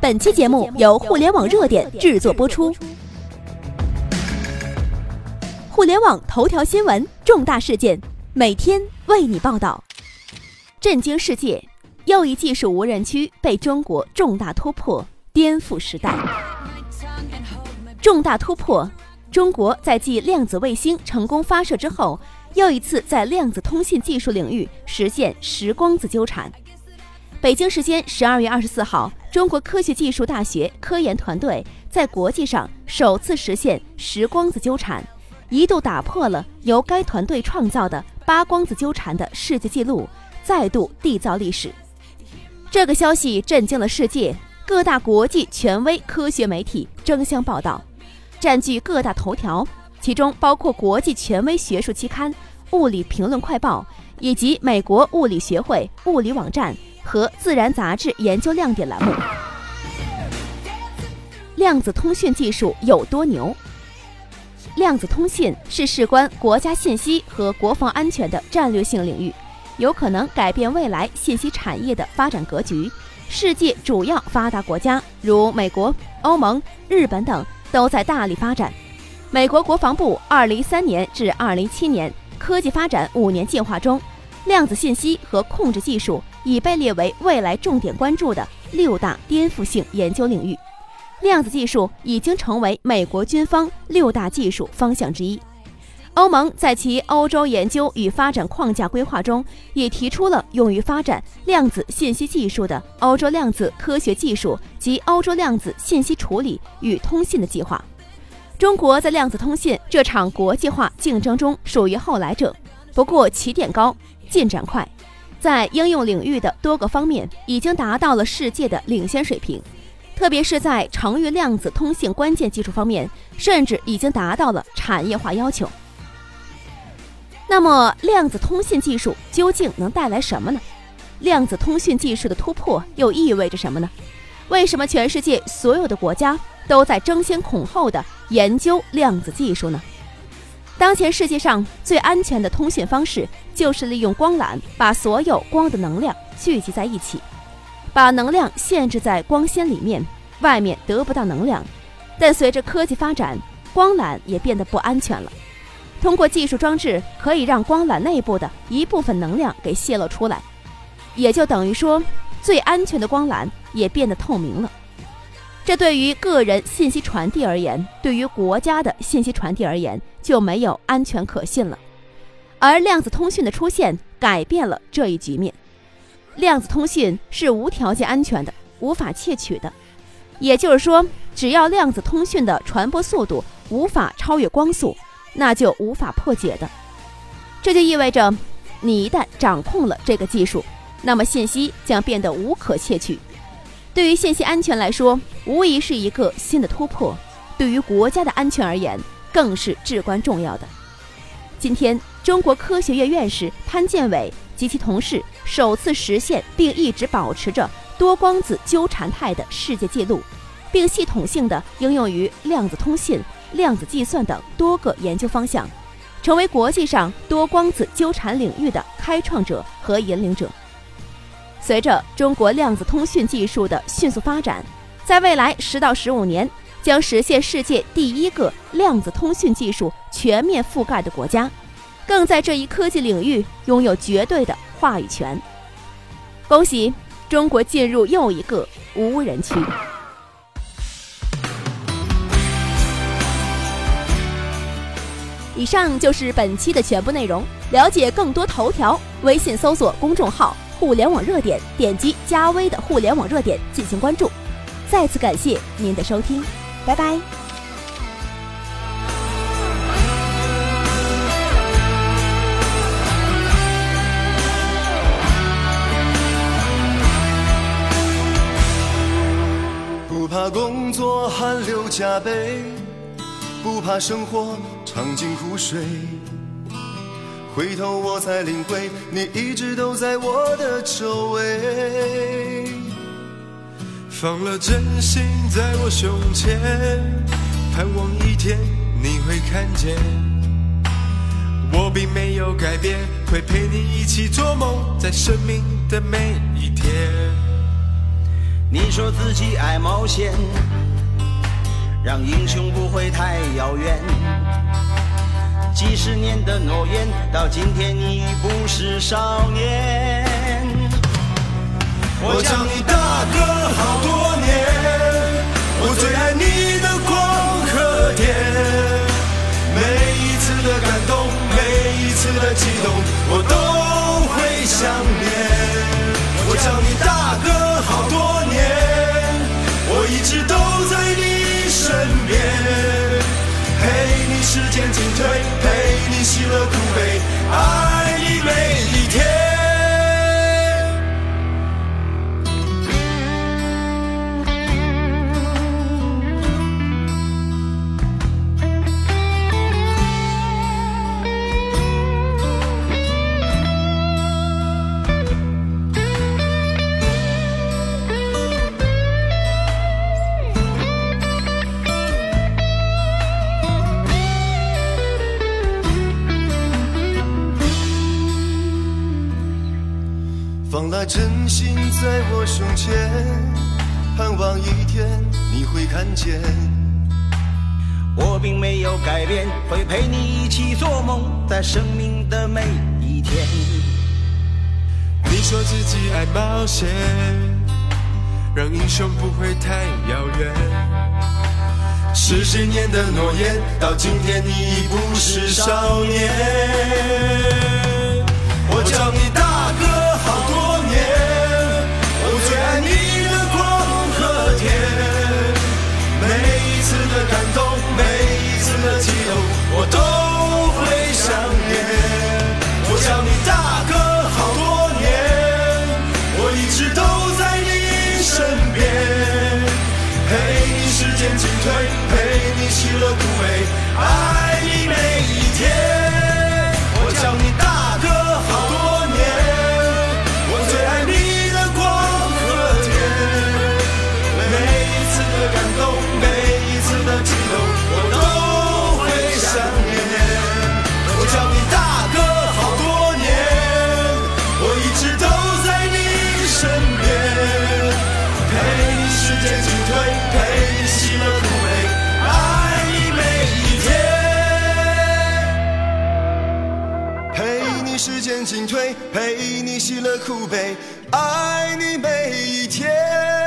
本期节目由互联网热点制作播出。互联网头条新闻，重大事件，每天为你报道。震惊世界，又一技术无人区被中国重大突破，颠覆时代。重大突破，中国在继量子卫星成功发射之后，又一次在量子通信技术领域实现时光子纠缠。北京时间十二月二十四号，中国科学技术大学科研团队在国际上首次实现十光子纠缠。一度打破了由该团队创造的八光子纠缠的世界纪录，再度缔造历史。这个消息震惊了世界，各大国际权威科学媒体争相报道，占据各大头条，其中包括国际权威学术期刊《物理评论快报》以及美国物理学会物理网站和《自然》杂志研究亮点栏目。量子通讯技术有多牛？量子通信是事关国家信息和国防安全的战略性领域，有可能改变未来信息产业的发展格局。世界主要发达国家如美国、欧盟、日本等都在大力发展。美国国防部2013年至2017年科技发展五年计划中，量子信息和控制技术已被列为未来重点关注的六大颠覆性研究领域。量子技术已经成为美国军方六大技术方向之一。欧盟在其欧洲研究与发展框架规划中，也提出了用于发展量子信息技术的欧洲量子科学技术及欧洲量子信息处理与通信的计划。中国在量子通信这场国际化竞争中属于后来者，不过起点高，进展快，在应用领域的多个方面已经达到了世界的领先水平。特别是在长域量子通信关键技术方面，甚至已经达到了产业化要求。那么，量子通信技术究竟能带来什么呢？量子通讯技术的突破又意味着什么呢？为什么全世界所有的国家都在争先恐后的研究量子技术呢？当前世界上最安全的通讯方式，就是利用光缆把所有光的能量聚集在一起。把能量限制在光纤里面，外面得不到能量。但随着科技发展，光缆也变得不安全了。通过技术装置，可以让光缆内部的一部分能量给泄露出来，也就等于说，最安全的光缆也变得透明了。这对于个人信息传递而言，对于国家的信息传递而言，就没有安全可信了。而量子通讯的出现，改变了这一局面。量子通信是无条件安全的，无法窃取的。也就是说，只要量子通讯的传播速度无法超越光速，那就无法破解的。这就意味着，你一旦掌控了这个技术，那么信息将变得无可窃取。对于信息安全来说，无疑是一个新的突破；对于国家的安全而言，更是至关重要的。今天，中国科学院院士潘建伟。及其同事首次实现并一直保持着多光子纠缠态的世界纪录，并系统性的应用于量子通信、量子计算等多个研究方向，成为国际上多光子纠缠领域的开创者和引领者。随着中国量子通讯技术的迅速发展，在未来十到十五年将实现世界第一个量子通讯技术全面覆盖的国家。更在这一科技领域拥有绝对的话语权。恭喜中国进入又一个无人区。以上就是本期的全部内容。了解更多头条，微信搜索公众号“互联网热点”，点击加微的“互联网热点”进行关注。再次感谢您的收听，拜拜。不怕工作汗流浃背，不怕生活尝尽苦水。回头我才领会，你一直都在我的周围。放了真心在我胸前，盼望一天你会看见。我并没有改变，会陪你一起做梦，在生命的每一天。你说。自己爱冒险，让英雄不会太遥远。几十年的诺言，到今天你已不是少年。我叫你大哥好多年，我最爱你的光和电，每一次的感动，每一次的激动，我都会想放了真心在我胸前，盼望一天你会看见。我并没有改变，会陪你一起做梦，在生命的每一天。你说自己爱冒险，让英雄不会太遥远。十几年的诺言，到今天你已不是少年。我叫你大进退，陪你喜乐苦悲，爱你每一天。进退，陪你喜乐苦悲，爱你每一天。